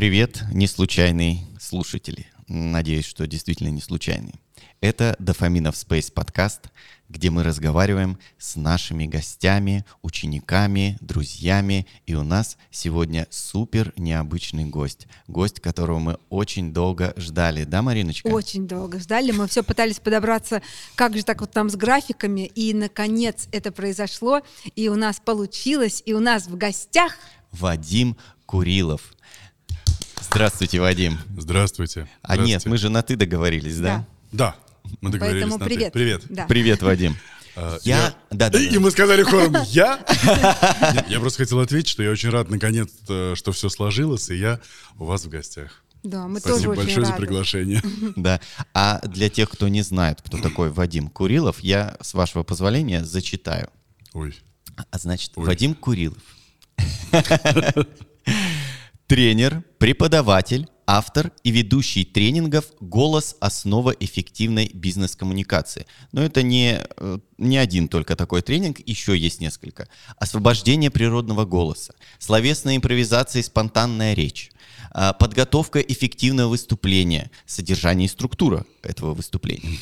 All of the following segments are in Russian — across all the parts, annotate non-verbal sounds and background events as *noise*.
Привет, не случайные слушатели. Надеюсь, что действительно не случайные. Это Дофаминов Space подкаст, где мы разговариваем с нашими гостями, учениками, друзьями. И у нас сегодня супер необычный гость. Гость, которого мы очень долго ждали. Да, Мариночка? Очень долго ждали. Мы все пытались подобраться, как же так вот там с графиками. И, наконец, это произошло. И у нас получилось. И у нас в гостях... Вадим Курилов. Здравствуйте, Вадим. Здравствуйте. А нет, мы же на «ты» договорились, да? Да, мы договорились Поэтому на привет. «ты». Привет. Да. Привет, Вадим. А, Я... Да, да, И да. мы сказали хором *laughs* «Я?». Я просто хотел ответить, что я очень рад, наконец, что все сложилось, и я у вас в гостях. Да, мы тоже Спасибо очень большое за рады. приглашение. *laughs* Да. А для тех, кто не знает, кто такой Вадим Курилов, я, с вашего позволения, зачитаю. Ой, А значит, Ой. Вадим Курилов. *laughs* Тренер, преподаватель, автор и ведущий тренингов «Голос. Основа эффективной бизнес-коммуникации». Но это не, э, не один только такой тренинг, еще есть несколько. Освобождение природного голоса, словесная импровизация и спонтанная речь, подготовка эффективного выступления, содержание и структура этого выступления.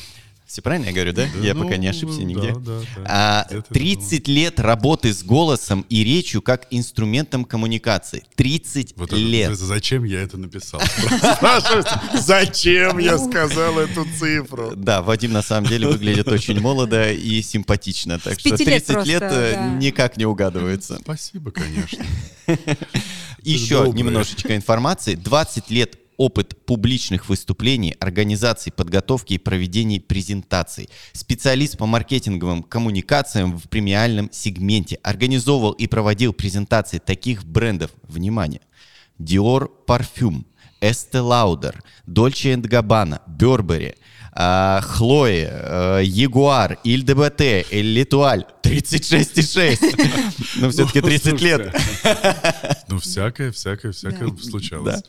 Все правильно я говорю, да? Я ну, пока не ошибся да, нигде. да, да. А, Где-то 30 лет работы с голосом и речью как инструментом коммуникации. 30 Вот лет. это зачем я это написал? Зачем я сказал эту цифру? Да, Вадим на самом деле выглядит очень молодо и симпатично. Так что пяти лет 30 лет, э, да. никак не угадывается. Спасибо, конечно. *laughs* Еще немножечко информации. 20 лет опыт публичных выступлений, организации, подготовки и проведения презентаций. Специалист по маркетинговым коммуникациям в премиальном сегменте. Организовывал и проводил презентации таких брендов. Внимание. Dior Parfum, Estee Lauder, Dolce Gabbana, Burberry, Хлои, Ягуар, Иль ДБТ, Эль Литуаль, 36,6. Ну, все-таки 30 лет. Ну, всякое, всякое, всякое случалось.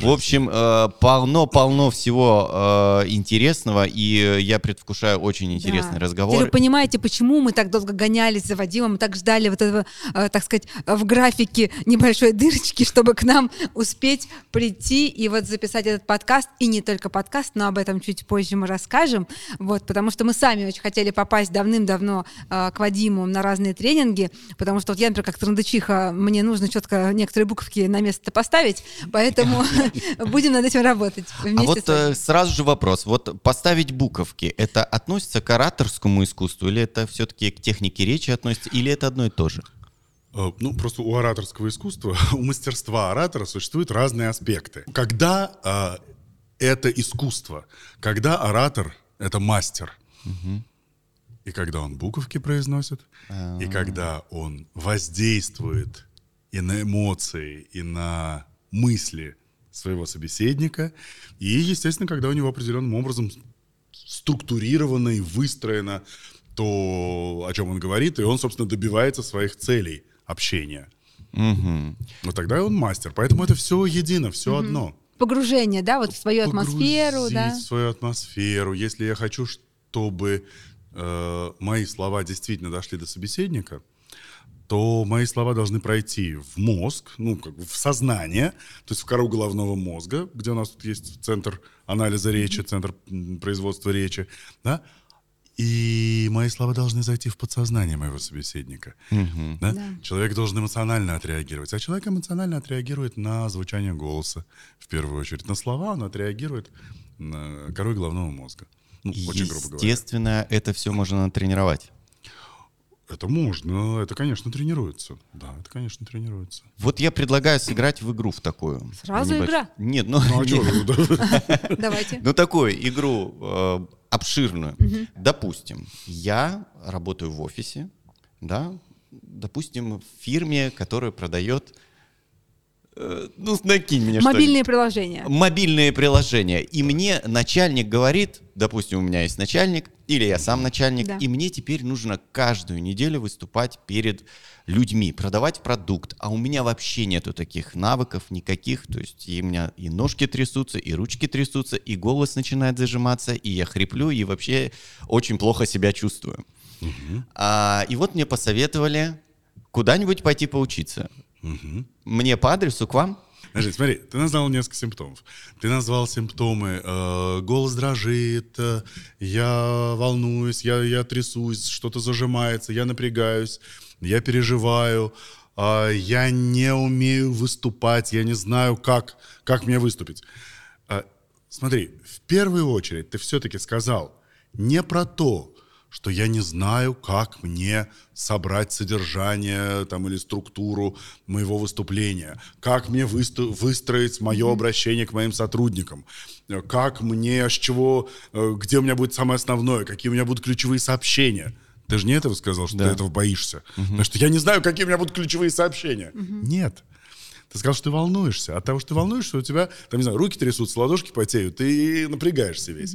В общем, э, полно-полно всего э, интересного, и я предвкушаю очень интересный Да. разговор. Теперь вы понимаете, почему мы так долго гонялись за Вадимом, мы так ждали вот этого, э, так сказать, в графике небольшой дырочки, чтобы к нам успеть прийти и вот записать этот подкаст. И не только подкаст, но об этом чуть позже мы расскажем. Вот, потому что мы сами очень хотели попасть давным-давно к Вадиму на разные тренинги, потому что вот я, например, как трандычиха, мне нужно четко некоторые буковки на место поставить, поэтому *laughs* *laughs* будем над этим работать А вот э, сразу же вопрос. Вот поставить буковки, это относится к ораторскому искусству, или это все-таки к технике речи относится, или это одно и то же? Э, Ну, просто у ораторского искусства, *laughs* у мастерства оратора существуют разные аспекты. Когда э, это искусство, когда оратор — это мастер, и когда он буковки произносит, и когда он воздействует и на эмоции, и на мысли своего собеседника, и, естественно, когда у него определенным образом структурировано и выстроено то, о чем он говорит, и он, собственно, добивается своих целей общения. Мгм. Вот тогда он мастер. Поэтому это все едино, все одно. Погружение, да, вот в свою атмосферу, Погрузить да. в свою атмосферу. Если я хочу, чтобы э, мои слова действительно дошли до собеседника, то мои слова должны пройти в мозг, ну, как бы в сознание, то есть в кору головного мозга, где у нас тут есть центр анализа речи, центр производства речи, да, и мои слова должны зайти в подсознание моего собеседника. да? Да. Человек должен эмоционально отреагировать. А человек эмоционально отреагирует на звучание голоса, в первую очередь. На слова он отреагирует на корой головного мозга. Ну, очень грубо говоря. Естественно, это все можно натренировать. Это можно, это, конечно, тренируется. Да, это, конечно, тренируется. Вот я предлагаю сыграть в игру в такую. Сразу Небольш- игра? Нет, ну, Ну, а нет. чё, *laughs* Давайте. Ну, такую игру э, обширную. Допустим, я работаю в офисе, да, допустим, в фирме, которая продает, ну, накинь мне. Мобильные приложения. Мобильные приложения. И мне начальник говорит, допустим, у меня есть начальник, или я сам начальник, Да. и мне теперь нужно каждую неделю выступать перед людьми, продавать продукт, а у меня вообще нету таких навыков никаких, то есть и у меня и ножки трясутся, и ручки трясутся, и голос начинает зажиматься, и я хриплю, и вообще очень плохо себя чувствую. А, и вот мне посоветовали куда-нибудь пойти поучиться. Мгм. Мне по адресу к вам? Подожди, смотри, ты назвал несколько симптомов. Ты назвал симптомы э, голос дрожит, э, я волнуюсь, я, я трясусь, что-то зажимается, я напрягаюсь, я переживаю, э, я не умею выступать, я не знаю, как, как мне выступить. Э, смотри, в первую очередь ты все-таки сказал не про то, что я не знаю, как мне собрать содержание там, или структуру моего выступления, как мне высту- выстроить мое обращение к моим сотрудникам, как мне, с чего, э, где у меня будет самое основное, какие у меня будут ключевые сообщения. Ты же не этого сказал, что Да. ты этого боишься. Потому что я не знаю, какие у меня будут ключевые сообщения. Нет. Ты сказал, что ты волнуешься. От того, что ты волнуешься, у тебя, там, не знаю, руки трясутся, ладошки потеют, ты напрягаешься весь.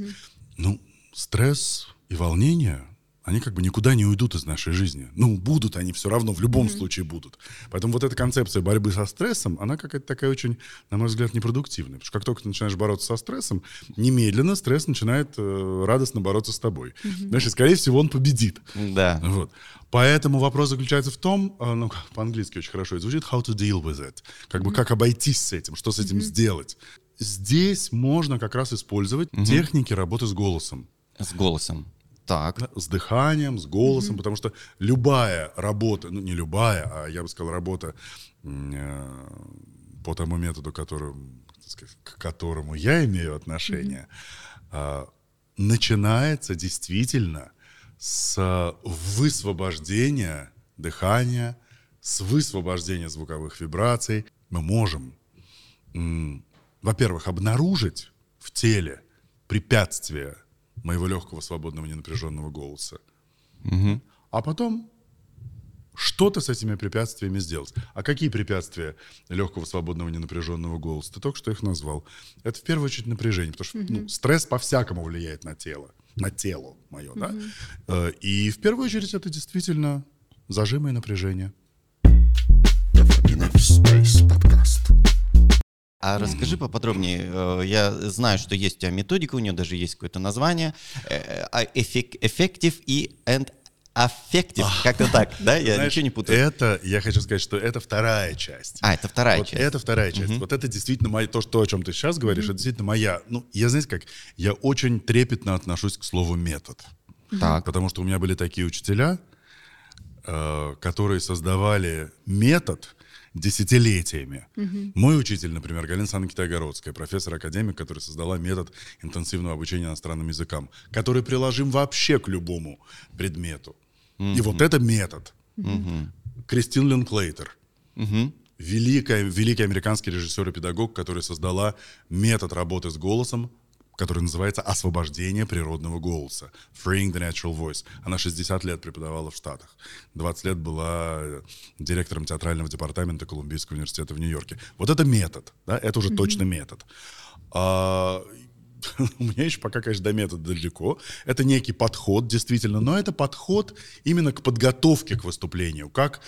Ну, стресс и волнение, они как бы никуда не уйдут из нашей жизни. Ну, будут они все равно, в любом случае будут. Поэтому вот эта концепция борьбы со стрессом, она какая-то такая очень, на мой взгляд, непродуктивная. Потому что как только ты начинаешь бороться со стрессом, немедленно стресс начинает э, радостно бороться с тобой. Знаешь, и, скорее всего, он победит. Да. Вот. Поэтому вопрос заключается в том, э, ну, по-английски очень хорошо это звучит, how to deal with it. Как бы как обойтись с этим, что с этим сделать. Здесь можно как раз использовать техники работы с голосом. С голосом. Так. С дыханием, с голосом, потому что любая работа, ну не любая, а я бы сказал работа э, по тому методу, которым, сказать, к которому я имею отношение, а, начинается действительно с высвобождения дыхания, с высвобождения звуковых вибраций. Мы можем, во-первых, обнаружить в теле препятствия моего легкого, свободного, ненапряженного голоса. А потом что-то с этими препятствиями сделать. А какие препятствия легкого, свободного, ненапряженного голоса? Ты только что их назвал. Это в первую очередь напряжение, потому что ну, стресс по-всякому влияет на тело, на тело мое, да? Э, И в первую очередь это действительно зажимы и напряжение. Space подкаст. А расскажи поподробнее. э, Я знаю, что есть у тебя методика, у нее даже есть какое-то название. Э, а, Effective и and affective. Как-то так, да? Я Знаешь, ничего не путаю. Это, я хочу сказать, что это вторая часть. А, это вторая вот часть. Это вторая часть. Вот это действительно моя, то, что, о чем ты сейчас говоришь, это действительно моя. Ну, я, знаете как, я очень трепетно отношусь к слову метод. Так. Потому что у меня были такие учителя, э, которые создавали метод десятилетиями. Мой учитель, например, Галина Александровна Китайгородская, профессор-академик, которая создала метод интенсивного обучения иностранным языкам, который приложим вообще к любому предмету. И вот это метод. Кристин Линклейтер. Великая, великий американский режиссер и педагог, которая создала метод работы с голосом, который называется «Освобождение природного голоса» «Freeing the Natural Voice». Она 60 лет преподавала в Штатах. 20 лет была э, директором театрального департамента Колумбийского университета в Нью-Йорке. Вот это метод, да, это уже точно метод. А, *laughs* у меня еще пока, конечно, до метода далеко. Это некий подход, действительно, но это подход именно к подготовке к выступлению. Как,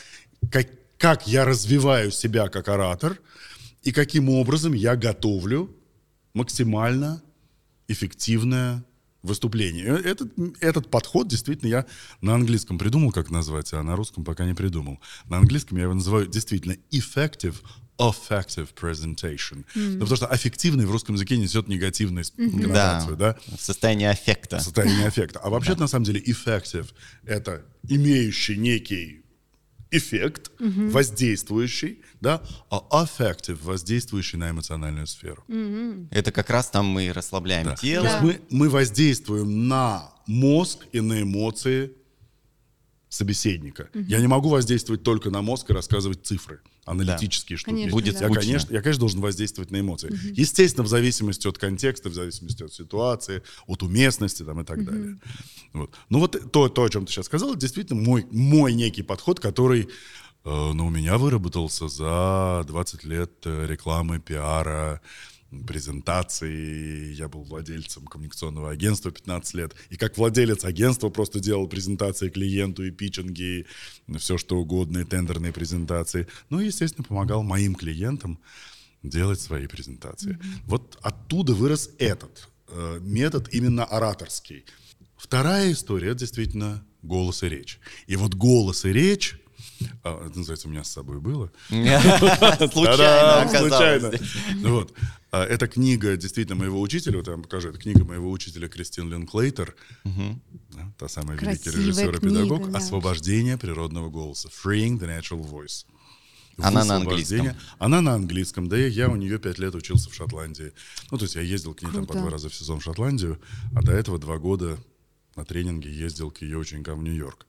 как, как я развиваю себя как оратор и каким образом я готовлю максимально эффективное выступление. Э, Этот, этот подход действительно я на английском придумал, как назвать, а на русском пока не придумал. На английском я его называю действительно effective affective presentation. Ну, потому что аффективный в русском языке несет негативную коннотацию, да? Состояние аффекта. Состояние *laughs* аффекта. А вообще на самом деле effective — это имеющий некий эффект, воздействующий, да, а affective — воздействующий на эмоциональную сферу. Это как раз там мы расслабляем Да. тело. То есть мы, мы воздействуем на мозг и на эмоции собеседника. Я не могу воздействовать только на мозг и рассказывать цифры, аналитические штуки. Конечно, Будет да. я, конечно, я, конечно, должен воздействовать на эмоции. Естественно, в зависимости от контекста, в зависимости от ситуации, от уместности там, и так далее. Вот. Ну вот то, то, о чем ты сейчас сказал, это действительно мой, мой некий подход, который э, ну, у меня выработался за 20 лет э, рекламы, пиара, презентаций. Я был владельцем коммуникационного агентства 15 лет. И как владелец агентства просто делал презентации клиенту и питчинги, и все что угодно, и тендерные презентации. Ну и, естественно, помогал моим клиентам делать свои презентации. Вот оттуда вырос этот э, метод именно ораторский. Вторая история — это действительно голос и речь. И вот голос и речь А, это называется «У меня с собой было». *laughs* Случайно оказалось. случайно. Вот. А, Это книга действительно моего учителя, вот я вам покажу, это книга моего учителя Кристин Линклейтер, да, та самая великий Красивая режиссер и педагог, книга, да. «Освобождение природного голоса», «Freeing the Natural Voice». Она на английском. Она на английском, да, и я у нее пять лет учился в Шотландии. Ну, то есть я ездил к ней там по Круто. два раза в сезон в Шотландию, а до этого два года на тренинге ездил к ее ученикам в Нью-Йорк.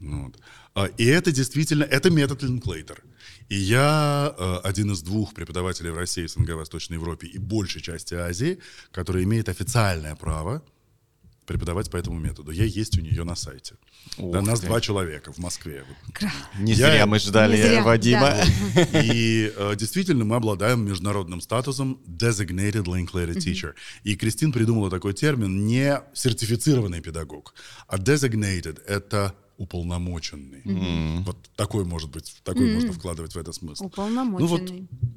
Ну вот. А, И это действительно, это метод Линклейтер. И я э, один из двух преподавателей в России, СНГ, Восточной Европе и большей части Азии, который имеет официальное право преподавать по этому методу. Я есть у нее на сайте. Да, Ух нас ты. два человека в Москве. Не Я- зря мы ждали зря, Вадима. да. *laughs* И э, действительно мы обладаем международным статусом Designated Linklater Teacher. И Кристин придумала такой термин не сертифицированный педагог, а Designated — это уполномоченный. Вот такой может быть, такой можно вкладывать в это смысл. Ну Уполномоченный.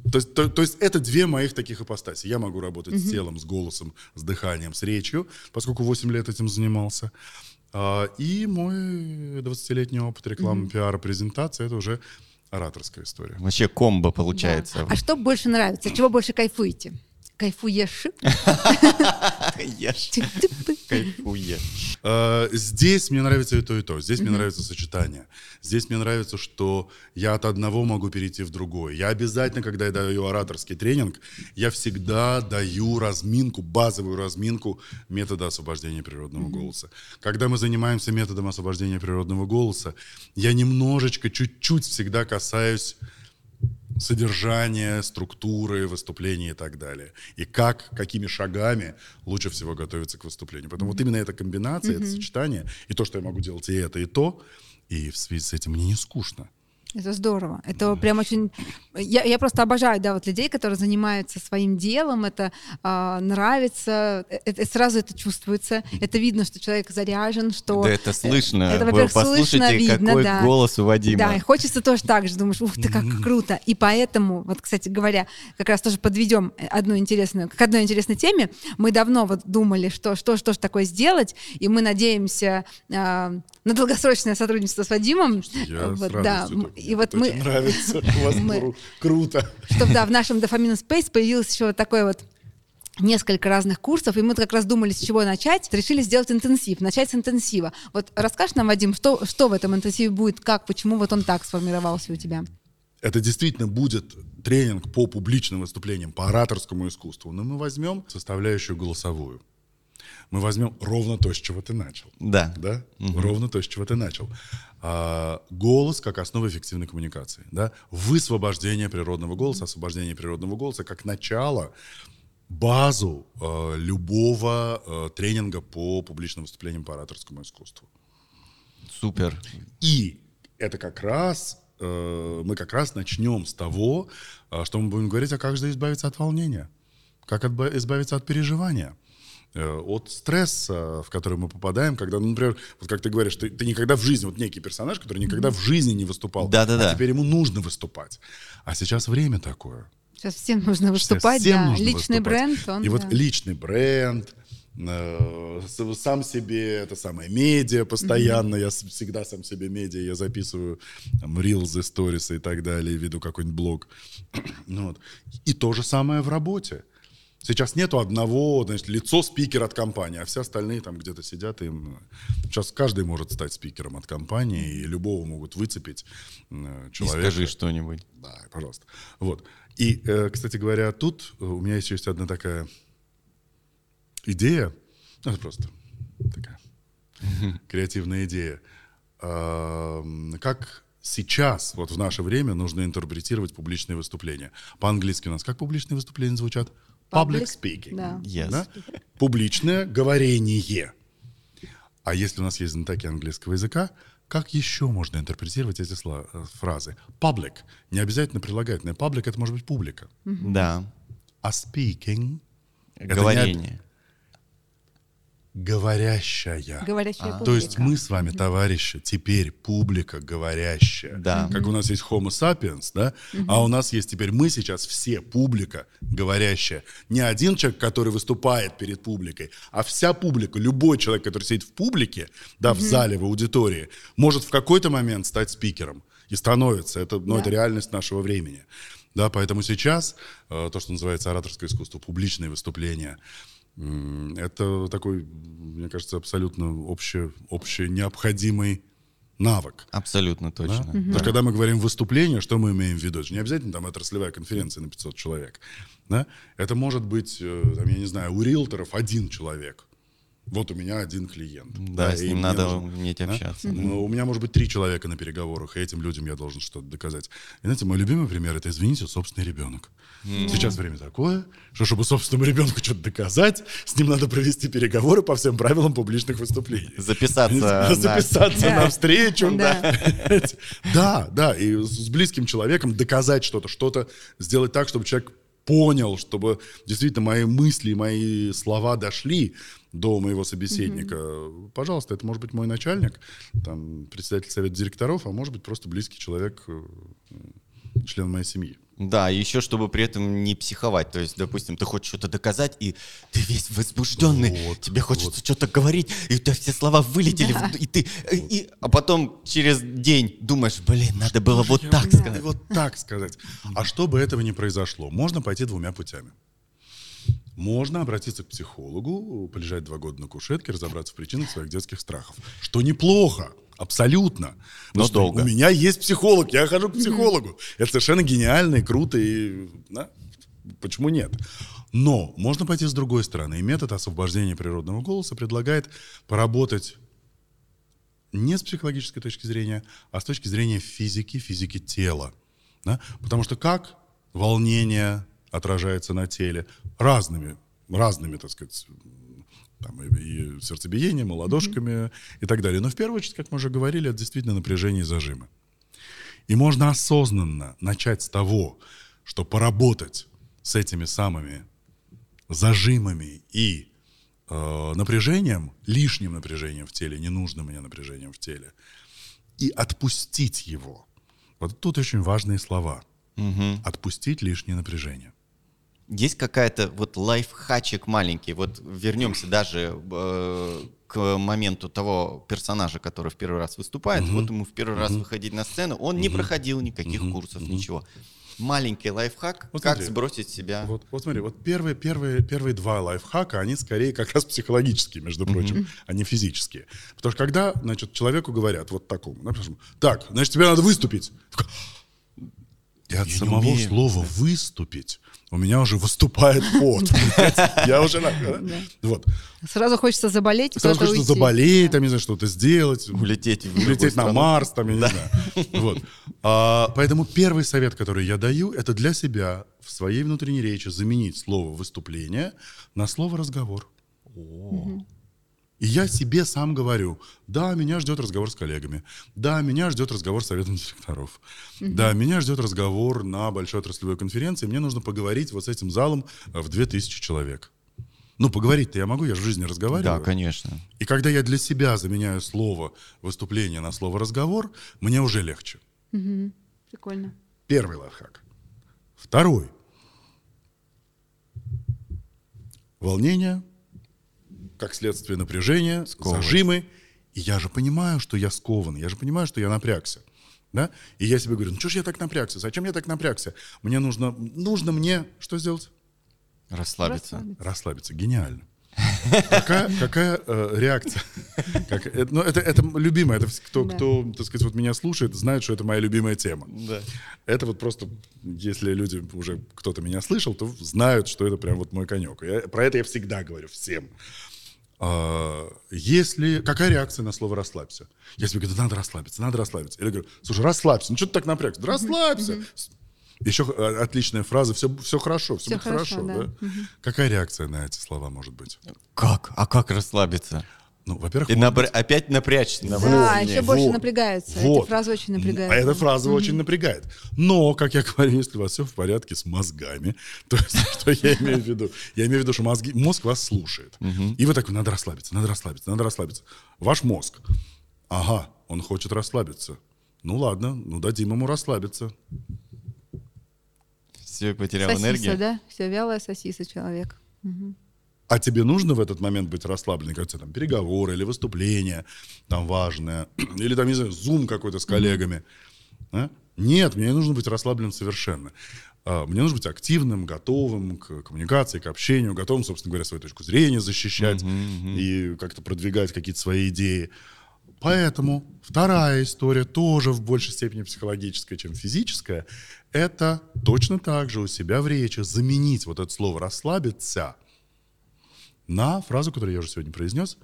вот, то, есть, то, то есть это две моих таких ипостаси. Я могу работать с телом, с голосом, с дыханием, с речью, поскольку 8 лет этим занимался. А, и мой 20-летний опыт рекламы, пиара, презентации — это уже ораторская история. Вообще комбо получается. А что больше нравится? Чего больше кайфуете? Кайфуешь? *laughs* Ешь, кайфуешь. Э, Здесь мне нравится и то, и то. Здесь мне нравится сочетание. Здесь мне нравится, что я от одного могу перейти в другое. Я обязательно, когда я даю ораторский тренинг, я всегда даю разминку, базовую разминку метода освобождения природного голоса. Когда мы занимаемся методом освобождения природного голоса, я немножечко, чуть-чуть всегда касаюсь содержание, структуры выступления и так далее. И как, какими шагами лучше всего готовиться к выступлению. Поэтому вот именно эта комбинация, это сочетание, и то, что я могу делать и это, и то, и в связи с этим мне не скучно. Это здорово. Это прям очень... Я, я просто обожаю, да, вот людей, которые занимаются своим делом, это а, нравится, э- это, сразу это чувствуется, это видно, что человек заряжен, что... Да это слышно. Это, Вы во-первых, послушайте, слышно, видно, какой да. голос у Вадима. Да, и хочется тоже так же, думаешь, ух ты, как круто. И поэтому, вот, кстати говоря, как раз тоже подведем одну интересную, к одной интересной теме. Мы давно вот думали, что, что, что же такое сделать, и мы надеемся а, на долгосрочное сотрудничество с Вадимом. Я Вот, с да, и вот мы, нравится. *laughs* У вас мы- кру- круто. чтобы да, в нашем Дофамин Space появилось еще вот такой вот несколько разных курсов, и мы как раз думали, с чего начать. Решили сделать интенсив, начать с интенсива. Вот расскажешь нам, Вадим, что, что в этом интенсиве будет, как, почему вот он так сформировался у тебя? Это действительно будет тренинг по публичным выступлениям, по ораторскому искусству. Но мы возьмем составляющую голосовую. Мы возьмем ровно то, с чего ты начал. Да. Да? Ровно то, с чего ты начал. А, голос как основа эффективной коммуникации. Да? Высвобождение природного голоса, освобождение природного голоса как начало, базу э, любого э, тренинга по публичным выступлениям по ораторскому искусству. Супер. И это как раз, э, мы как раз начнем с того, э, что мы будем говорить, а как же избавиться от волнения, как избавиться от переживания, от стресса, в который мы попадаем, когда, ну, например, вот как ты говоришь, ты, ты никогда в жизни, вот некий персонаж, который никогда в жизни не выступал, Да-да-да. а теперь ему нужно выступать. А сейчас время такое. Сейчас всем нужно выступать, Всем да. нужно Личный выступать. бренд, он, И вот да. личный бренд, э, сам себе, это самое, медиа постоянно, я с- всегда сам себе медиа, я записываю там, рилзы, сторисы и так далее, веду какой-нибудь блог. *clears throat* ну, вот. И то же самое в работе. Сейчас нету одного, значит, лицо спикера от компании, а все остальные там где-то сидят. И, им, э, сейчас каждый может стать спикером от компании, и любого могут выцепить э, И человека. скажи что-нибудь. Да, пожалуйста. Вот. И, э, кстати говоря, тут у меня еще есть одна такая идея. Ну, это просто такая *laughs* креативная идея. Как сейчас, вот в наше время, нужно интерпретировать публичные выступления. По-английски у нас как публичные выступления звучат? Public Public, speaking. да. Yes. Да? Публичное говорение. А если у нас есть знатоки английского языка, как еще можно интерпретировать эти слова, э, фразы? Public. Не обязательно прилагательное. Public — это может быть публика. Да. А speaking — это не об- Говорение. Говорящая. Говорящая А, То есть публика. мы с вами, товарищи, теперь публика говорящая. Да. Как у нас есть Homo sapiens, да? А у нас есть теперь мы сейчас все публика говорящая. Не один человек, который выступает перед публикой, а вся публика, любой человек, который сидит в публике, да, в зале, в аудитории, может в какой-то момент стать спикером. и становится. Это, ну, Да. это реальность нашего времени. Да, поэтому сейчас э, то, что называется ораторское искусство, публичные выступления, это такой, мне кажется, абсолютно обще, обще необходимый навык. Абсолютно Да? точно. Потому что когда мы говорим выступление, что мы имеем в виду? Это же не обязательно там отраслевая конференция на 500 человек. Да? Это может быть, э, там, я не знаю, у риэлторов один человек. Вот у меня один клиент. Да, с и ним надо нужно- уметь да? общаться. Ну, У меня может быть три человека на переговорах, и этим людям я должен что-то доказать. И знаете, мой любимый пример это, извините, собственный ребенок. Сейчас время такое, что чтобы собственному ребенку что-то доказать, с ним надо провести переговоры по всем правилам публичных выступлений. Записаться Записаться Да. на встречу. Да. Да, да, и с близким человеком доказать что-то, что-то сделать так, чтобы человек понял, чтобы действительно мои мысли, мои слова дошли до моего собеседника. Пожалуйста, это может быть мой начальник, там, председатель совета директоров, а может быть просто близкий человек, э, член моей семьи. Да, еще чтобы при этом не психовать. То есть, допустим, ты хочешь что-то доказать, и ты весь возбужденный, Вот, тебе хочется что-то говорить, и у тебя все слова вылетели, в- и ты, и- а потом через день думаешь, блин, надо было вот так сказать. Вот так сказать. А чтобы этого не произошло, можно пойти двумя путями. Можно обратиться к психологу, полежать два года на кушетке, разобраться в причинах своих детских страхов. Что неплохо, абсолютно. Но что долго. У меня есть психолог, я хожу к психологу. Это совершенно гениально и круто, и да, почему нет? Но можно пойти с другой стороны. И метод освобождения природного голоса предлагает поработать не с психологической точки зрения, а с точки зрения физики, физики тела. Да? Потому что как волнение отражается на теле разными, разными, так сказать, там, и, и сердцебиением, и ладошками и так далее. Но в первую очередь, как мы уже говорили, это действительно напряжение и зажимы. И можно осознанно начать с того, что поработать с этими самыми зажимами и э, напряжением, лишним напряжением в теле, ненужным мне напряжением в теле, и отпустить его. Вот тут очень важные слова. Отпустить лишнее напряжение. Есть какая-то вот лайфхачик маленький. Вот вернемся даже э, к моменту того персонажа, который в первый раз выступает. Вот ему в первый раз выходить на сцену. Он не проходил никаких курсов, ничего. Маленький лайфхак, Вот как смотри. сбросить себя. Вот, вот смотри, вот первые, первые, первые два лайфхака, они скорее как раз психологические, между прочим, а не физические. Потому что когда, значит, человеку говорят вот такому, например, так, значит, тебе надо выступить. И от не самого умею. слова «выступить» у меня уже выступает *laughs* пот. Я уже... на- Вот. Сразу хочется заболеть и Сразу хочется заболеть, там, не знаю, что-то сделать. Улететь Улететь на. Марс, там, я не знаю. Вот. А, Поэтому первый совет, который я даю, это для себя в своей внутренней речи заменить слово «выступление» на слово «разговор». И я себе сам говорю, да, меня ждет разговор с коллегами, да, меня ждет разговор с советом директоров, да, меня ждет разговор на большой отраслевой конференции, мне нужно поговорить вот с этим залом э, в 2000 человек. Ну, поговорить-то я могу, я же в жизни разговариваю. Да, конечно. И когда я для себя заменяю слово выступление на слово разговор, мне уже легче. Прикольно. Первый лайфхак. Второй. Волнение, как следствие напряжения, Сковывает. зажимы. И я же понимаю, что я скован, я же понимаю, что я напрягся. Да? И я себе говорю, ну что ж я так напрягся? Зачем я так напрягся? Мне нужно, нужно мне что сделать? Расслабиться. Расслабиться. Расслабиться. Гениально. Какая, какая э, реакция? Как, это, ну, это, это любимое. Это кто, Да. кто, так сказать, вот меня слушает, знает, что это моя любимая тема. Да. Это вот просто, если люди уже кто-то меня слышал, то знают, что это прям вот мой конек. Я- про это я всегда говорю всем. А, если какая реакция на слово расслабься? Я себе говорю, да надо расслабиться, надо расслабиться. Или говорю, слушай, расслабься, ну что ты так напрягся? Да расслабься. Еще э, отличная фраза, все, все хорошо, все, Всё будет хорошо. хорошо, да? Какая реакция на эти слова может быть? Как? А как расслабиться? Ну, во-первых, И набр- опять напрячься. на Да, волне. еще больше вот, напрягаются. вот. Эти фразы очень напрягают. А эта фраза очень напрягает. Но, как я *laughs* говорю, если у вас все в порядке с мозгами, *laughs* то есть, что я имею в виду? Я имею в виду, что мозги, мозг вас слушает. И вы такой, надо расслабиться, надо расслабиться, надо расслабиться. Ваш мозг, ага, он хочет расслабиться. Ну ладно, ну дадим ему расслабиться. Все, потерял Сосиса, энергию. да? Все, вялая сосиса человек. А тебе нужно в этот момент быть расслабленным, тебя там переговоры или выступление там важное, *clears throat* или там, не знаю, зум какой-то с коллегами. А? Нет, мне не нужно быть расслабленным совершенно. А, Мне нужно быть активным, готовым к коммуникации, к общению, готовым, собственно говоря, свою точку зрения защищать и как-то продвигать какие-то свои идеи. Поэтому вторая история, тоже в большей степени психологическая, чем физическая, это точно так же у себя в речи заменить вот это слово «расслабиться» на фразу, которую я уже сегодня произнес,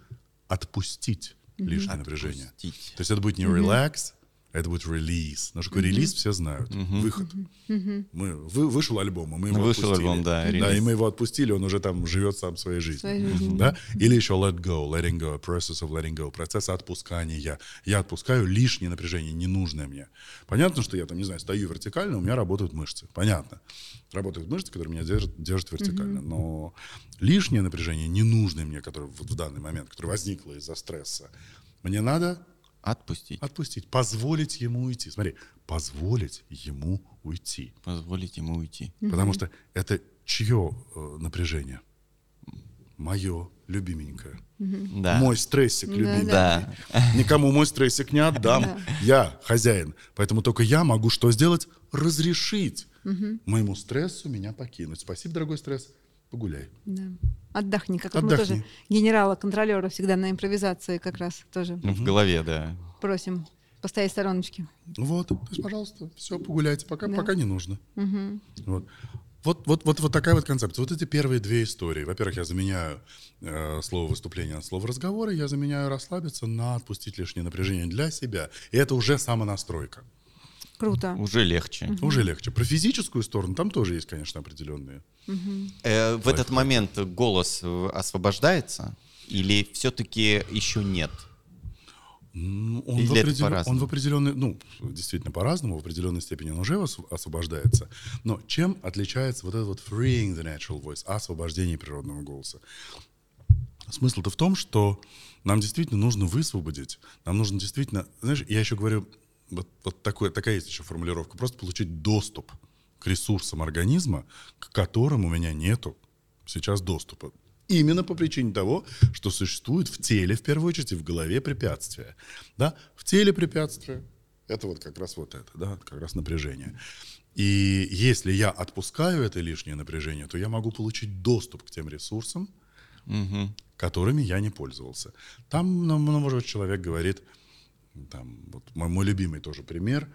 «отпустить лишнее напряжение». Отпустить. То есть это будет не relax, это будет релиз. Ну, что такое релиз, все знают. Выход. Мы, вы, вышел альбом, а мы его Вышел отпустили. альбом, да, Да, релиз. и мы его отпустили, он уже там живет сам своей жизнью. Своей жизнью. Да? Или еще let go, letting go, process of letting go, процесс отпускания. Я отпускаю лишнее напряжение, ненужное мне. Понятно, что я там, не знаю, стою вертикально, у меня работают мышцы. Понятно. Работают мышцы, которые меня держат, держат вертикально. Но лишнее напряжение, ненужное мне, которое вот в данный момент, которое возникло из-за стресса, мне надо Отпустить. отпустить, позволить ему уйти. Смотри, позволить ему уйти. Позволить ему уйти. Потому что это чье э, напряжение? Мое любименькое. Да. Мой стрессик любимый. Да. Никому мой стрессик не отдам. Я хозяин. Поэтому только я могу что сделать? Разрешить моему стрессу меня покинуть. Спасибо, дорогой стресс. Погуляй. Да. Отдохни, как вот мы Отдохни. тоже генерала-контролера всегда на импровизации как раз тоже В голове, да. просим постоять в стороночке. Вот, то есть, пожалуйста, все, погуляйте, пока, Да. пока не нужно. Вот. Вот, вот, вот, вот такая вот концепция. Вот эти первые две истории. Во-первых, я заменяю э, слово выступление на слово разговора, я заменяю расслабиться на отпустить лишнее напряжение для себя. И это уже самонастройка. Круто. Уже легче. Уже легче. Про физическую сторону там тоже есть, конечно, определенные. Э, в этот момент голос э, освобождается? Или все-таки еще нет? Ну, Он, Или в определен- он в определенной, ну, действительно по-разному, в определенной степени он уже ос- освобождается. Но чем отличается вот это вот freeing the natural voice, освобождение природного голоса? Смысл-то в том, что нам действительно нужно высвободить, нам нужно действительно, знаешь, я еще говорю, вот, вот такое, такая есть еще формулировка, просто получить доступ к ресурсам организма, к которым у меня нету сейчас доступа. Именно по причине того, что существует в теле, в первую очередь, и в голове препятствия. Да? В теле препятствия — это вот как раз вот это, да, как раз напряжение. И если я отпускаю это лишнее напряжение, то я могу получить доступ к тем ресурсам, которыми я не пользовался. Там, ну, ну, может быть, человек говорит, там, вот мой, мой любимый тоже пример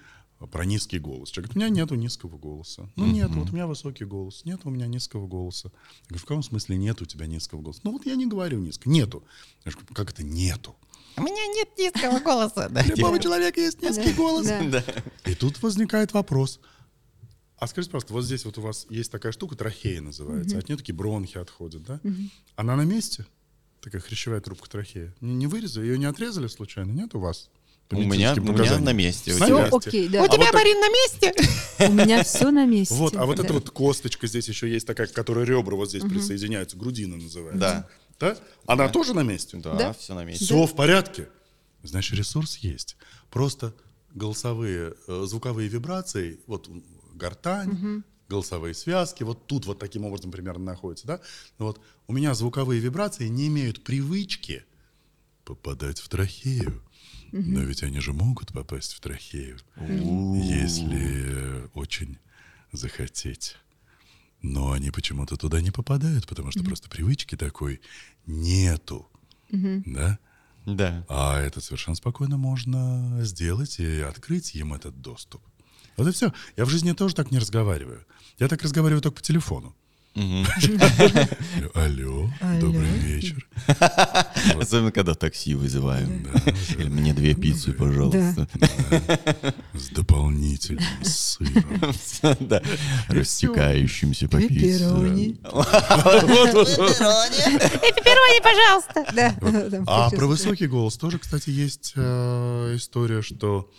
про низкий голос. Человек говорит, у меня нету низкого голоса. Ну, нет, вот у меня высокий голос. Нет у меня низкого голоса. Я говорю, в каком смысле нет у тебя низкого голоса? Ну, вот я не говорю низко. Нету. Я говорю, как это нету? У меня нет низкого голоса. Да, У любого человека есть низкий голос. И тут возникает вопрос. А скажите, пожалуйста, вот здесь вот у вас есть такая штука, трахея называется. От нее такие бронхи отходят, да? Она на месте? Такая хрящевая трубка трахея. Не, не вырезали? Ее не отрезали случайно? Нет у вас? У меня, у меня на месте. У тебя- месте. окей, да. А вот так- на месте? *laughs* У меня все на месте. Вот, а вот Да. эта вот косточка здесь еще есть такая, к которой ребра вот здесь присоединяются, грудина называется. Да. Да? Она тоже на месте? Да, Да. все на месте. Все в порядке. Значит, ресурс есть. Просто голосовые, э, звуковые вибрации, вот гортань, голосовые связки, вот тут вот таким образом примерно находятся, да? Ну Вот у меня звуковые вибрации не имеют привычки попадать в трахею. Но ведь они же могут попасть в трахею, если очень захотеть. Но они почему-то туда не попадают, потому что просто привычки такой нету. Да? Да. А это совершенно спокойно можно сделать и открыть им этот доступ. Вот и все. Я в жизни тоже так не разговариваю. Я так разговариваю только по телефону. *laughs* Алло, добрый вечер. *laughs* Особенно, когда такси вызываем. Или мне две пиццы, пожалуйста. С дополнительным сыром. *laughs* Да. Растекающимся по пицце. Пепперони. Да. там А про высокий голос тоже, кстати, есть э, история, что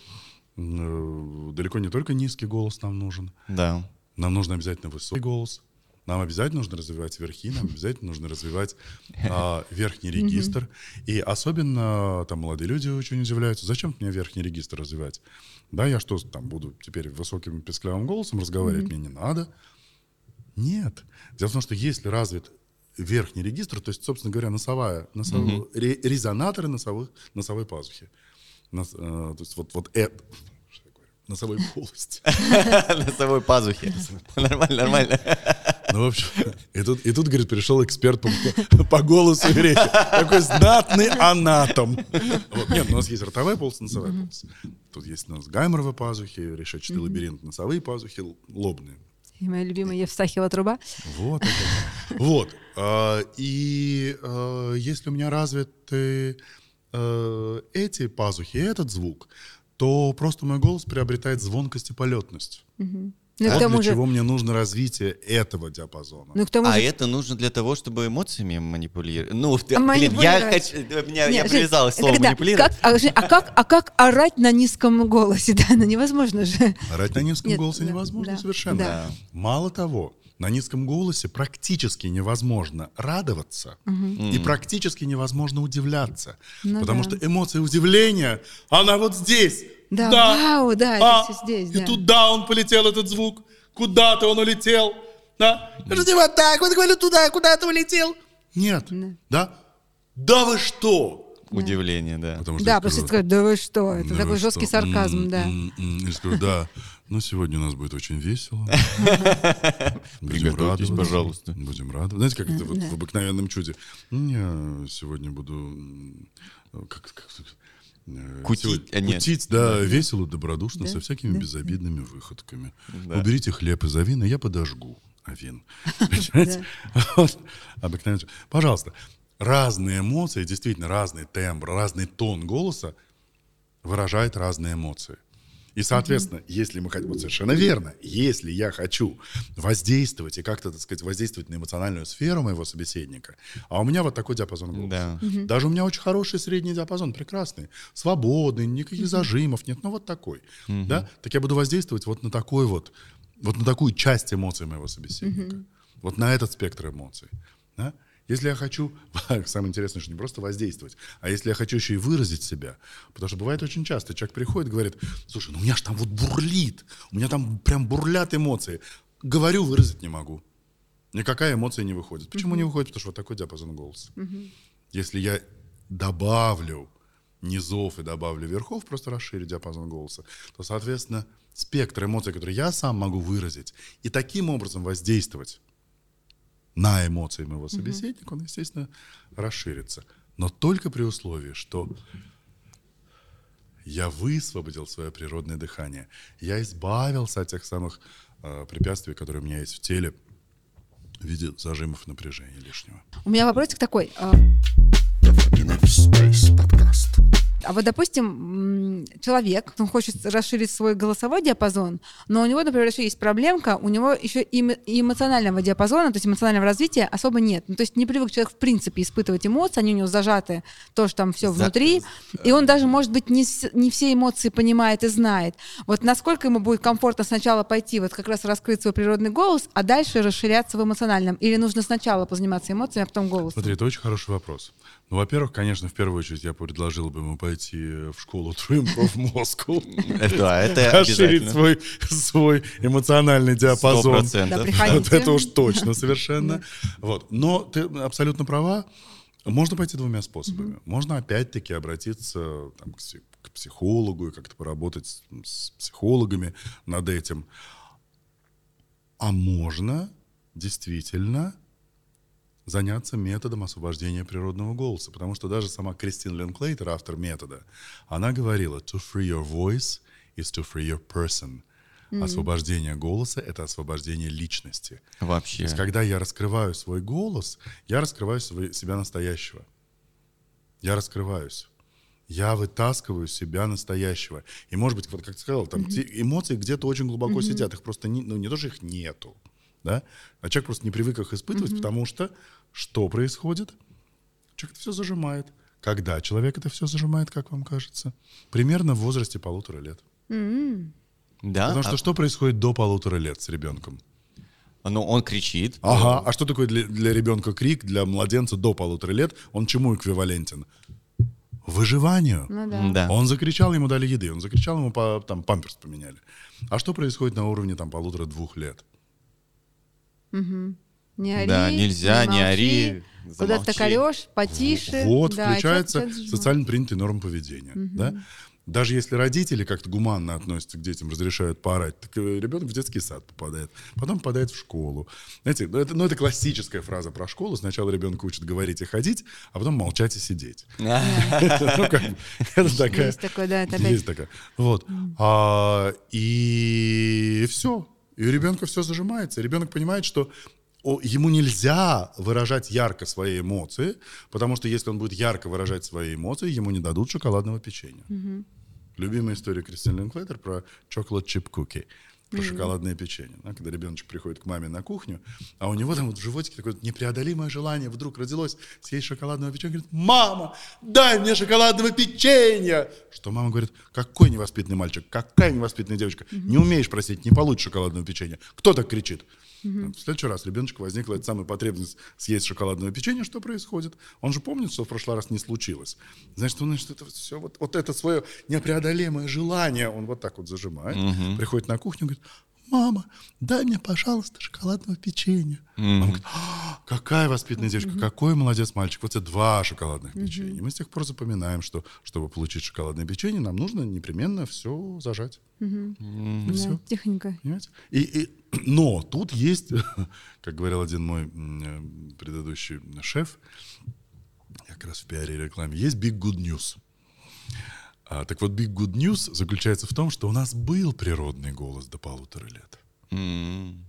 э, далеко не только низкий голос нам нужен. Да. Нам нужно обязательно высокий голос. Нам обязательно нужно развивать верхи, нам обязательно нужно развивать а, верхний регистр. И особенно там молодые люди очень удивляются, зачем мне верхний регистр развивать? Да, я что, там буду теперь высоким песклявым голосом разговаривать, мне не надо. Нет. Дело в том, что если развит верхний регистр, то есть, собственно говоря, носовая, носовой- ре- резонаторы носовых, носовой пазухи. Нос- э, то есть вот, вот это, носовой полости. *laughs* Носовой *laughs* пазухи. Нормально, нормально. Ну, в общем, и тут, и тут, говорит, пришел эксперт по, по голосу и речи. Такой знатный анатом. Вот. Нет, у нас есть ротовая полоса, носовая полоса. Тут есть у нас гайморовые пазухи, решетчатый лабиринт, носовые пазухи, лобные. И моя любимая Евстахиева труба. Вот. это. Вот. А, И а, если у меня развиты э, эти пазухи этот звук, то просто мой голос приобретает звонкость и полетность. Ну, к Вот тому для же, чего мне нужно развитие этого диапазона. ну, к тому А же, это нужно для того, чтобы эмоциями манипулировать. Ну, ты- А блин, я манипулировать? хочу... Меня, Не, я привязалось слово когда- манипулировать. как- а, а как, а как орать на низком голосе? *laughs* Да, ну невозможно же. Орать на низком Нет, голосе да, невозможно да, совершенно. да. Мало того, на низком голосе практически невозможно радоваться и практически невозможно удивляться. Ну потому да. что эмоция удивления, она вот здесь. Да, вау, да, это А, всё здесь, И да. туда он полетел, этот звук. Куда-то он улетел. Да? Это не вот так, вот говорю, туда, куда-то улетел. Нет. Да? Да вы что? Удивление, да. Потому что Да, я просто скажу, сказать, да вы что, это да такой жесткий что? сарказм, да. Я скажу, да. Ну, сегодня у нас будет очень весело. *laughs* Будем радоваться. пожалуйста. Будем радоваться. Знаете, как это вот Да. в обыкновенном чуде? «М, Я сегодня буду... Как, как, Кутить, сегодня- а, нет. Кутить, да, весело, добродушно, Да, со всякими да, безобидными выходками. Да. Уберите хлеб из авина, я подожгу авин. *laughs* Обыкновенно. Пожалуйста, разные эмоции, действительно разный тембр, разный тон голоса выражает разные эмоции. И, соответственно, если мы хотим, вот совершенно верно, если я хочу воздействовать и как-то, так сказать, воздействовать на эмоциональную сферу моего собеседника, а у меня вот такой диапазон голоса. Да. Даже у меня очень хороший средний диапазон, прекрасный, свободный, никаких зажимов нет, ну вот такой, да, так я буду воздействовать вот на такой вот, вот на такую часть эмоций моего собеседника, вот на этот спектр эмоций, да. Если я хочу, *laughs* самое интересное, что не просто воздействовать, а если я хочу еще и выразить себя, потому что бывает очень часто, человек приходит и говорит, слушай, ну у меня же там вот бурлит, у меня там прям бурлят эмоции, говорю, выразить не могу. Никакая эмоция не выходит. Почему не выходит? Потому что вот такой диапазон голоса. Если я добавлю низов и добавлю верхов, просто расширю диапазон голоса, то, соответственно, спектр эмоций, которые я сам могу выразить, и таким образом воздействовать на эмоции моего собеседника, он, естественно, расширится. Но только при условии, что я высвободил свое природное дыхание, я избавился от тех самых э, препятствий, которые у меня есть в теле в виде зажимов напряжения лишнего. У меня вопросик такой. а. А вот, допустим, человек, он хочет расширить свой голосовой диапазон, но у него, например, еще есть проблемка, у него еще и эмо- и эмоционального диапазона, то есть эмоционального развития особо нет. Ну, то есть не привык человек, в принципе, испытывать эмоции, они у него зажаты, тоже там все За- внутри, и он даже, может быть, не, не все эмоции понимает и знает. Вот насколько ему будет комфортно сначала пойти, вот как раз раскрыть свой природный голос, а дальше расширяться в эмоциональном? Или нужно сначала позаниматься эмоциями, а потом голосом? Смотри, это очень хороший вопрос. Ну, во-первых, конечно, в первую очередь я предложил бы ему пойти в школу Improv Moscow. Это, да, это *laughs* Расширить свой, свой эмоциональный Сто диапазон. процентов. Да, приходите. Это уж точно совершенно. Вот. Но ты абсолютно права. Можно пойти двумя способами. Можно опять-таки обратиться там, к, пси- к психологу и как-то поработать с, с психологами над этим. А можно действительно заняться методом освобождения природного голоса. Потому что даже сама Кристин Линклейтер, автор метода, она говорила, to free your voice is to free your person. Освобождение голоса — это освобождение личности. То Вообще. есть, когда я раскрываю свой голос, я раскрываю свой- себя настоящего. Я раскрываюсь. Я вытаскиваю себя настоящего. И, может быть, вот как ты сказал, там те эмоции где-то очень глубоко сидят. Их просто не, ну, не то, что их нету. Да? А человек просто не привык их испытывать, потому что что происходит? Человек это все зажимает. Когда человек это все зажимает, как вам кажется? Примерно в возрасте полутора лет. Да? Потому А- что что происходит до полутора лет с ребенком? Ну, он кричит. Ага, а что такое для, для ребенка крик, для младенца до полутора лет? Он чему эквивалентен? Выживанию. Ну да. Да. Он закричал, ему дали еды, он закричал, ему по, там памперс поменяли. А что происходит на уровне там полутора-двух лет? Не ори, Да, нельзя, не молчи, ори, Куда ты так замолчи. орешь, потише. Вот Да, включается социально принятые нормы поведения. Да? Даже если родители как-то гуманно относятся к детям, разрешают поорать, так э, ребенок в детский сад попадает, потом попадает в школу. Знаете, ну это, ну, это классическая фраза про школу. Сначала ребенка учат говорить и ходить, а потом молчать и сидеть. *laughs* Ну. Есть такое, да, это Есть такая. Вот. А, И все. И у ребенка все зажимается. Ребенок понимает, что ему нельзя выражать ярко свои эмоции, потому что если он будет ярко выражать свои эмоции, ему не дадут шоколадного печенья. Любимая история Кристин Линклейтер про chocolate chip cookie, про шоколадное печенье. Да, когда ребеночек приходит к маме на кухню, а у него там вот в животике такое непреодолимое желание вдруг родилось съесть шоколадного печенья. Говорит, мама, дай мне шоколадного печенья. Что мама говорит, какой невоспитанный мальчик, какая невоспитанная девочка. Не умеешь просить, не получишь шоколадного печенья. Кто так кричит? В следующий раз ребеночек возникла эта самая потребность съесть шоколадное печенье, что происходит? Он же помнит, что в прошлый раз не случилось. Значит, он значит, это все, вот, вот это свое непреодолимое желание, он вот так вот зажимает, приходит на кухню и говорит, мама, дай мне, пожалуйста, шоколадного печенья. Мама говорит, «А, какая воспитанная девочка, какой молодец мальчик. Вот это два шоколадных печенья. Мы с тех пор запоминаем, что чтобы получить шоколадное печенье, нам нужно непременно все зажать. И Да, все. тихонько. Понимаете? И, и- *clears throat* но тут есть, *laughs* как говорил один мой э, предыдущий шеф, как раз в пиаре и рекламе, есть big good news. А, так вот, big good news заключается в том, что у нас был природный голос до полутора лет. М.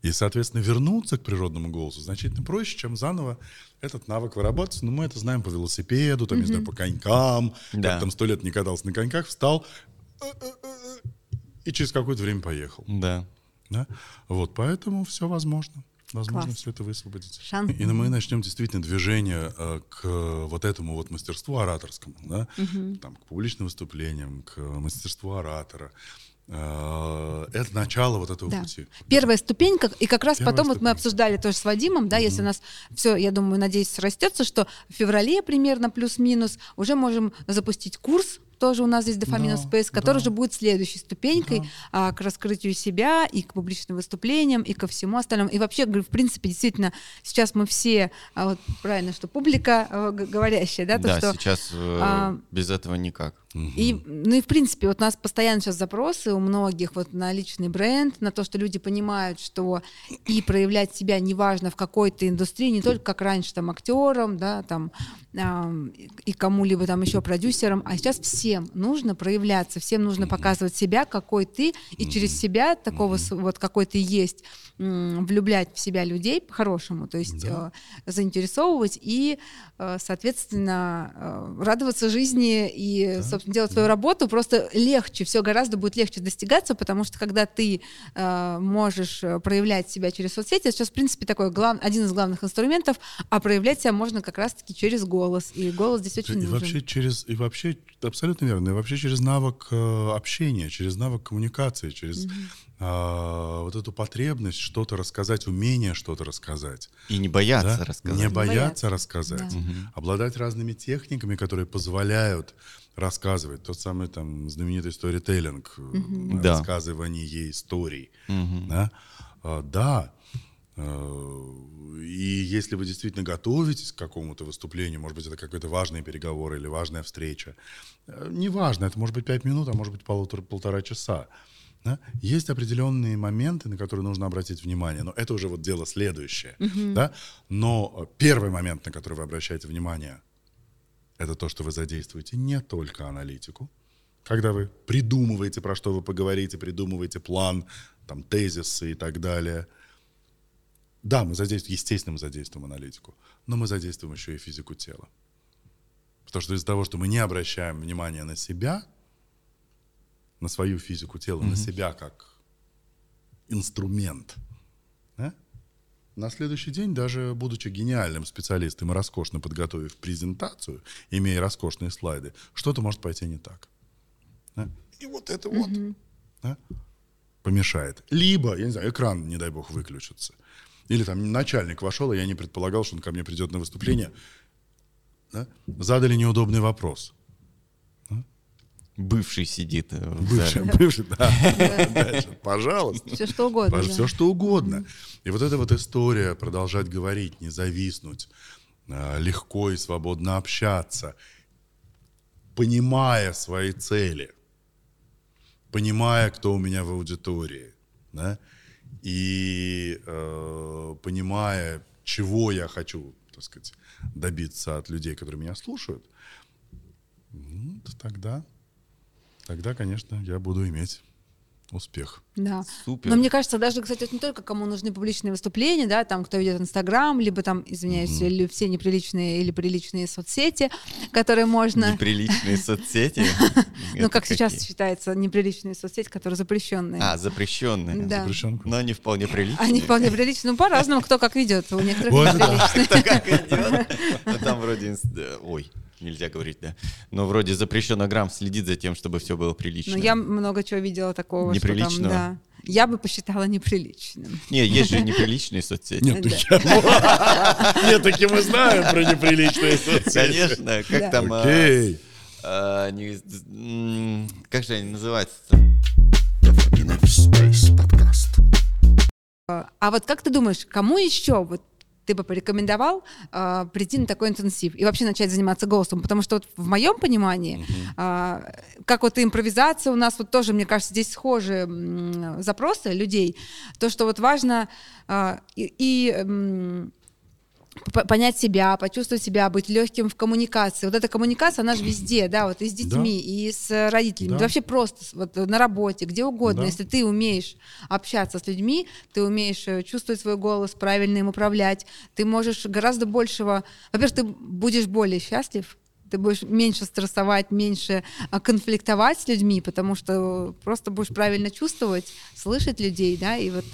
И, соответственно, вернуться к природному голосу значительно проще, чем заново этот навык выработать. Ну, мы это знаем по велосипеду, там, не знаю, по конькам. Да. Как там сто лет не катался на коньках, встал э-э-э, и через какое-то время поехал. Да. Да? Вот, поэтому все возможно. Возможно Класс. все это высвободить. Шанс. И мы начнем действительно движение э, к вот этому вот мастерству ораторскому, да? Там, к публичным выступлениям, к мастерству оратора. Э, Это начало вот этого Да. пути. Первая ступенька, и как раз Первая потом вот мы обсуждали тоже с Вадимом, да, если у нас все, я думаю, надеюсь, срастется, что в феврале примерно плюс-минус уже можем запустить курс тоже у нас здесь Дофамин Да, Space, который да. же будет следующей ступенькой Да. а, к раскрытию себя и к публичным выступлениям и ко всему остальному. И вообще, в принципе, действительно, сейчас мы все, а, вот правильно, что публика г- говорящая, да, то, Да, что сейчас э, а, без этого никак. И, ну и в принципе, вот у нас постоянно сейчас запросы у многих вот на личный бренд, на то, что люди понимают, что и проявлять себя неважно в какой-то индустрии, не только как раньше там актером, да, там ам, и кому-либо там еще продюсером, а сейчас всем нужно проявляться, всем нужно показывать себя, какой ты, и через себя такого вот какой ты есть м, влюблять в себя людей по-хорошему, то есть э, заинтересовывать и, э, соответственно, э, радоваться жизни и, собственно, делать свою работу просто легче, все гораздо будет легче достигаться, потому что когда ты э, можешь э, проявлять себя через соцсети, это сейчас, в принципе, такой глав... один из главных инструментов, а проявлять себя можно как раз-таки через голос, и голос здесь очень И нужен. вообще через, и вообще, абсолютно верно, и вообще через навык э, общения, через навык коммуникации, через а, вот эту потребность что-то рассказать, умение что-то рассказать. И не бояться да? рассказать. Не бояться. бояться рассказать. Да. Обладать разными техниками, которые позволяют рассказывать. Тот самый там знаменитый сторителлинг, э, Да. рассказывание историй. Мгм. Да, А, да. Э, И если вы действительно готовитесь к какому-то выступлению, может быть, это какой-то важный переговор или важная встреча, э, неважно, это может быть пять минут, а может быть полутора, полтора часа. да, Есть определенные моменты, на которые нужно обратить внимание, но это уже вот дело следующее. Да? Но э, первый момент, на который вы обращаете внимание, это то, что вы задействуете не только аналитику. Когда вы придумываете, про что вы поговорите, придумываете план, там, тезисы и так далее. Да, мы задействуем, естественно, мы задействуем аналитику, но мы задействуем еще и физику тела. Потому что из-за того, что мы не обращаем внимания на себя, на свою физику тела, на себя как инструмент, на следующий день, даже будучи гениальным специалистом и роскошно подготовив презентацию, имея роскошные слайды, что-то может пойти не так. Да? И вот это вот да, помешает. Либо, я не знаю, экран, не дай бог, выключится. Или там начальник вошел, и я не предполагал, что он ко мне придет на выступление. Да? Задали неудобный вопрос. Бывший сидит э, в Бывший, зале. бывший, да. *laughs* Дальше, Пожалуйста. Все что угодно. да. Все что угодно. И вот эта вот история продолжать говорить, не зависнуть, а, легко и свободно общаться. понимая свои цели, понимая, кто у меня в аудитории, да, и э, понимая, чего я хочу, так сказать, добиться от людей, которые меня слушают, ну, то тогда, тогда, конечно, я буду иметь успех. Да. Супер. Но мне кажется, даже, кстати, это не только кому нужны публичные выступления, да, там, кто ведет Инстаграм, либо там, извиняюсь, или все неприличные или приличные соцсети, которые можно... Неприличные *laughs* соцсети. Ну, как сейчас считается, неприличные соцсети, которые запрещенные. А, запрещенные. Да. Но они вполне приличные. Они вполне приличные. Ну, по-разному, кто как ведет. У некоторых неприличные. *laughs* Кто как. Ну, там вроде... да, Ой, нельзя говорить, да. Но вроде запрещено грамм следит за тем, чтобы все было прилично. Но я много чего видела такого, что там, Неприличного? да. Я бы посчитала неприличным. Не, есть же неприличные соцсети. Нет, нет, таки мы знаем про неприличные соцсети. Конечно, как там... а, а, Как же они называются Definite Space Podcast. А вот как ты думаешь, кому еще вот ты бы порекомендовал а, прийти на такой интенсив и вообще начать заниматься голосом? Потому что вот в моем понимании, а, как вот импровизация у нас вот тоже, мне кажется, здесь схожие м, запросы людей. То, что вот важно а, и, и, п- понять себя, почувствовать себя, быть легким в коммуникации. Вот эта коммуникация, она же везде, да, вот и с детьми, и с родителями, Да. да вообще просто вот на работе, где угодно. Да. Если ты умеешь общаться с людьми, ты умеешь э, чувствовать свой голос, правильно им управлять, ты можешь гораздо большего... Во-первых, ты будешь более счастлив, ты будешь меньше стрессовать, меньше а, конфликтовать с людьми, потому что просто будешь правильно чувствовать, слышать людей, да, и вот,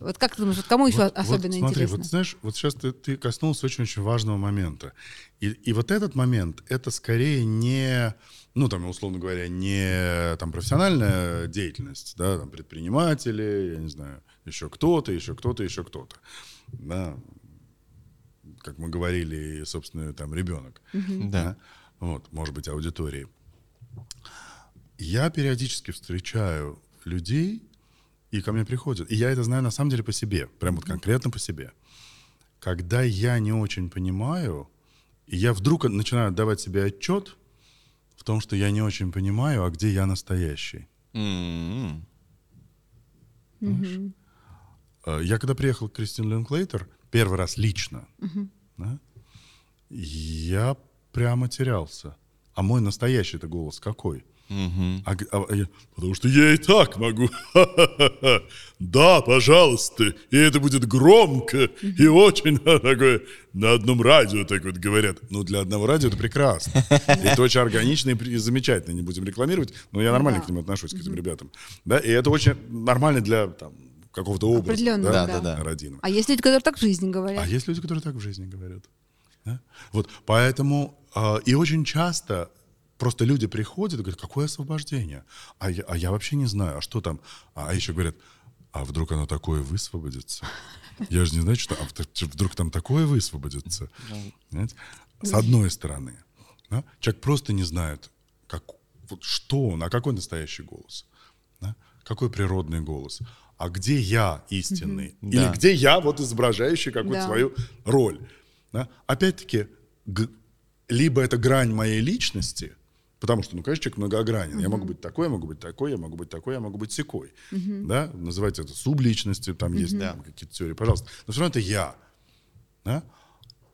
вот как ты думаешь, вот кому еще Вот- особенно вот смотри, интересно? вот знаешь, вот сейчас ты, ты коснулся очень-очень важного момента. И, и вот этот момент, это скорее не, ну, там, условно говоря, не там, профессиональная деятельность, да, там, предприниматели, я не знаю, еще кто-то, еще кто-то, еще кто-то. Да, как мы говорили, и, собственно, там, ребенок. Да. Вот, может быть, аудитории. Я периодически встречаю людей, и ко мне приходят. И я это знаю на самом деле по себе, прям вот конкретно по себе. Когда я не очень понимаю, и я вдруг начинаю отдавать себе отчет в том, что я не очень понимаю, а где я настоящий. М, Э, Я когда приехал к Кристин Линклейтер, первый раз лично, да, я прямо терялся. А мой настоящий-то голос какой? Мгм. А а я- потому что я и так могу. *laughs* Да, пожалуйста. И это будет громко и очень *laughs* такое. На одном радио так вот говорят. Ну, для одного радио это прекрасно. *laughs* Это очень органично и замечательно. Не будем рекламировать, но я нормально Да. к ним отношусь, к этим ребятам. Да, и это очень нормально для там, какого-то образа. Определенного, Да, да. да. А есть люди, которые так в жизни говорят. А есть люди, которые так в жизни говорят. Да? Вот, поэтому а, и очень часто просто люди приходят и говорят, какое освобождение? А я, а я вообще не знаю, а что там? А, еще говорят, а вдруг оно такое высвободится? Я же не знаю, что а вд- вдруг там такое высвободится. Понимаете? С одной стороны, да, человек просто не знает, как, вот что он, а какой настоящий голос, да? какой природный голос, а где я истинный, или Да. где я вот изображающий какую-то Да. свою роль. да. Опять-таки, либо это грань моей личности, потому что, ну, конечно, человек многогранен. Я могу быть такой, я могу быть такой, я могу быть такой, я могу быть секой. Да? Называйте это субличностью, там есть там какие-то теории, пожалуйста. Но все равно это я. Да?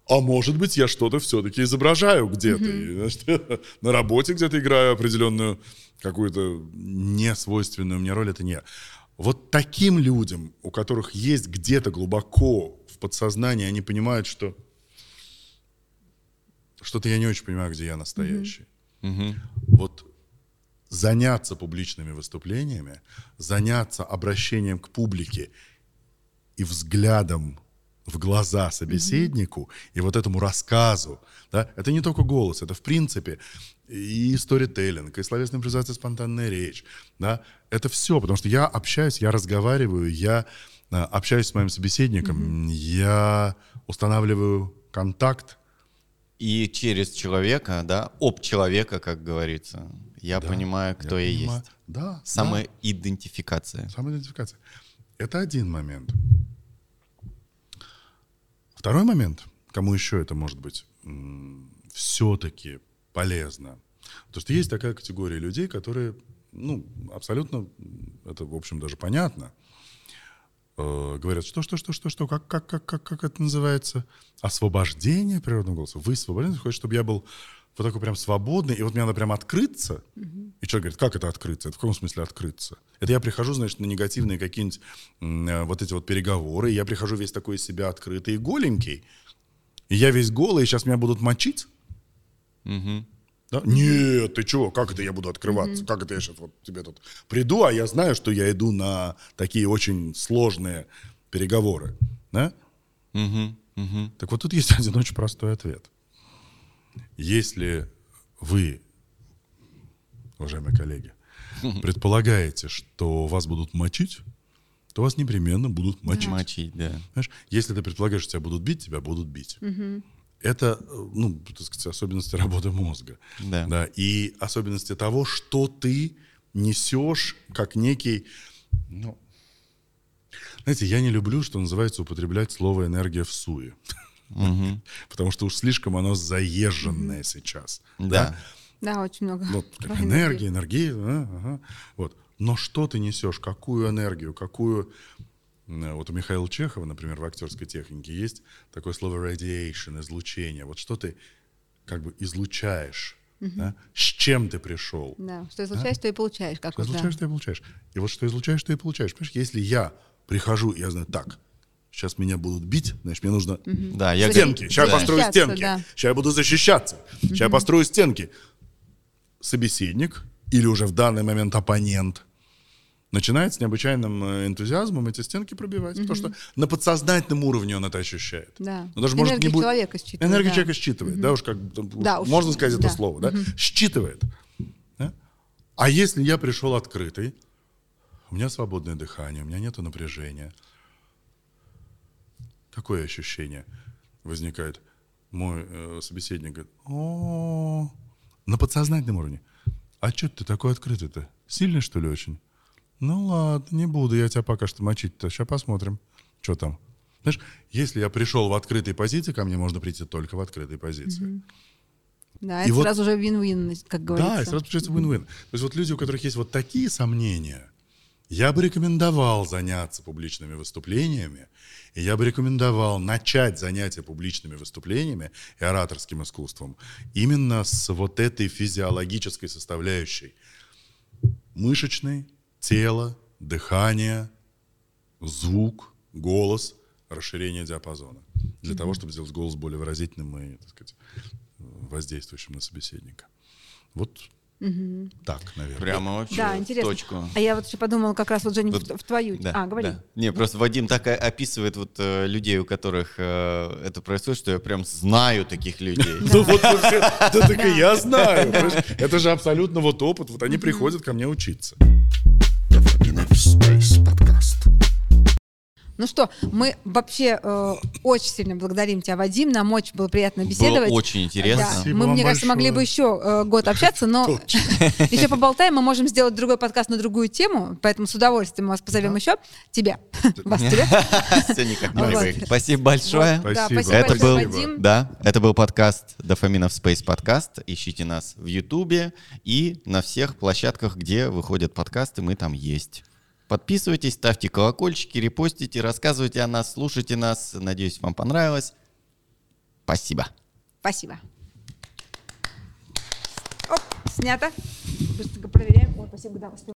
А может быть, я что-то все-таки изображаю где-то. Значит, *laughs* на работе где-то играю определенную какую-то несвойственную мне роль. Это не я. Вот таким людям, у которых есть где-то глубоко в подсознании, они понимают, что что-то я не очень понимаю, где я настоящий. Вот заняться публичными выступлениями, заняться обращением к публике и взглядом в глаза собеседнику и вот этому рассказу, да, это не только голос, это в принципе и сторителлинг, и словесная импровизация, спонтанная речь, да, это все, потому что я общаюсь, я разговариваю, я а, общаюсь с моим собеседником, я устанавливаю контакт, И через человека, да, об человека, как говорится, я Да, понимаю, кто я, понимаю. есть. Да, да. Самоидентификация. Самоидентификация. Это один момент. Второй момент, кому еще это может быть все-таки полезно, Потому что есть такая категория людей, которые, ну, абсолютно, это, в общем, даже понятно, э, говорят, что, что, что, что, что, как, как, как, как, как это называется? Освобождение природного голоса. Вы свободны, хочет, чтобы я был вот такой прям свободный, и вот мне надо прям открыться. И человек говорит, как это открыться? Это в каком смысле открыться? Это я прихожу, значит, на негативные какие-нибудь э, вот эти вот переговоры, и я прихожу весь такой из себя открытый и голенький, и я весь голый, и сейчас меня будут мочить? Да? Нет, ты чего? Как это я буду открываться? Как это я сейчас вот тебе тут приду, а я знаю, что я иду на такие очень сложные переговоры. Да? Так вот тут есть *laughs* один очень простой ответ. Если вы, уважаемые коллеги, *laughs* предполагаете, что вас будут мочить, то вас непременно будут мочить. Мочить, да. Понимаешь? Если ты предполагаешь, что тебя будут бить, тебя будут бить. Это, ну, так сказать, особенности работы мозга. Да. И особенности того, что ты несешь как некий, ну, знаете, я не люблю, что называется, употреблять слово энергия в суе. *laughs* Потому что уж слишком оно заезженное сейчас. Да. Да, очень много. Вот, *laughs* энергия, энергия. а, ага. Вот. Но что ты несешь? Какую энергию? Какую... Э, Вот у Михаила Чехова, например, в актерской технике есть такое слово radiation, излучение. Вот что ты как бы излучаешь? да? С чем ты пришел? Да, что излучаешь, то и получаешь. Как Что да. излучаешь, ты и получаешь. И вот что излучаешь, ты и получаешь. Понимаешь, если я прихожу, я знаю, так, сейчас меня будут бить, значит, мне нужно Да, я стенки. Сейчас я Да. построю Защищаться, стенки. да. Сейчас я буду защищаться. Сейчас я построю стенки. Собеседник или уже в данный момент оппонент начинает с необычайным э, энтузиазмом эти стенки пробивать. Потому что на подсознательном уровне он это ощущает. Да. Но даже, может, не будет- человека считывает, Энергию да. человека считывает. Да, уж как Да, уж, можно сказать это да. слово. Да? Считывает. Да? А если я пришел открытый, у меня свободное дыхание, у меня нет напряжения. Какое ощущение возникает? Мой э, собеседник говорит, о на подсознательном уровне. А что ты такой открытый-то? Сильный, что ли, очень? Ну ладно, не буду я тебя пока что мочить-то. Сейчас посмотрим, что там. Знаешь, если я пришел в открытой позиции, ко мне можно прийти только в открытой позиции. Да, И это вот- сразу же вин-вин, как говорится. Да, и сразу получается win-win. То есть вот люди, у которых есть вот такие сомнения, я бы рекомендовал заняться публичными выступлениями, и я бы рекомендовал начать занятия публичными выступлениями и ораторским искусством именно с вот этой физиологической составляющей. Мышечной, тело, дыхание, звук, голос, расширение диапазона. Для того, чтобы сделать голос более выразительным и, так сказать, воздействующим на собеседника. Вот так, наверное. Прямо вообще Да, интересно. точку. А я вот еще подумала как раз вот, Женя, Вот, в, в твою. Да, а, говори. да. Не, просто Вадим так описывает вот э, людей, у которых э, это происходит, что я прям знаю таких людей. *laughs* Ну вот да так и я знаю. Это же абсолютно вот опыт. Вот они приходят ко мне учиться. Spiny w Space Podcast. Ну что, мы вообще э, очень сильно благодарим тебя, Вадим. Нам очень было приятно беседовать. Было очень интересно. Да. Спасибо Мы, мне кажется, могли бы еще э, год общаться, но *laughs* еще поболтаем. Мы можем сделать другой подкаст на другую тему, поэтому с удовольствием мы вас позовем еще. Тебя. Вас *laughs* тебя. Все никак не Вот. привык. Спасибо большое. Спасибо. Это большое, был, да, это был подкаст Дофаминов Space подкаст. Ищите нас в Ютубе и на всех площадках, где выходят подкасты, мы там есть. Подписывайтесь, ставьте колокольчики, репостите, рассказывайте о нас, слушайте нас. Надеюсь, вам понравилось. Спасибо. Спасибо. Оп, снято. Быстренько проверяем. Ой, спасибо, да, успел.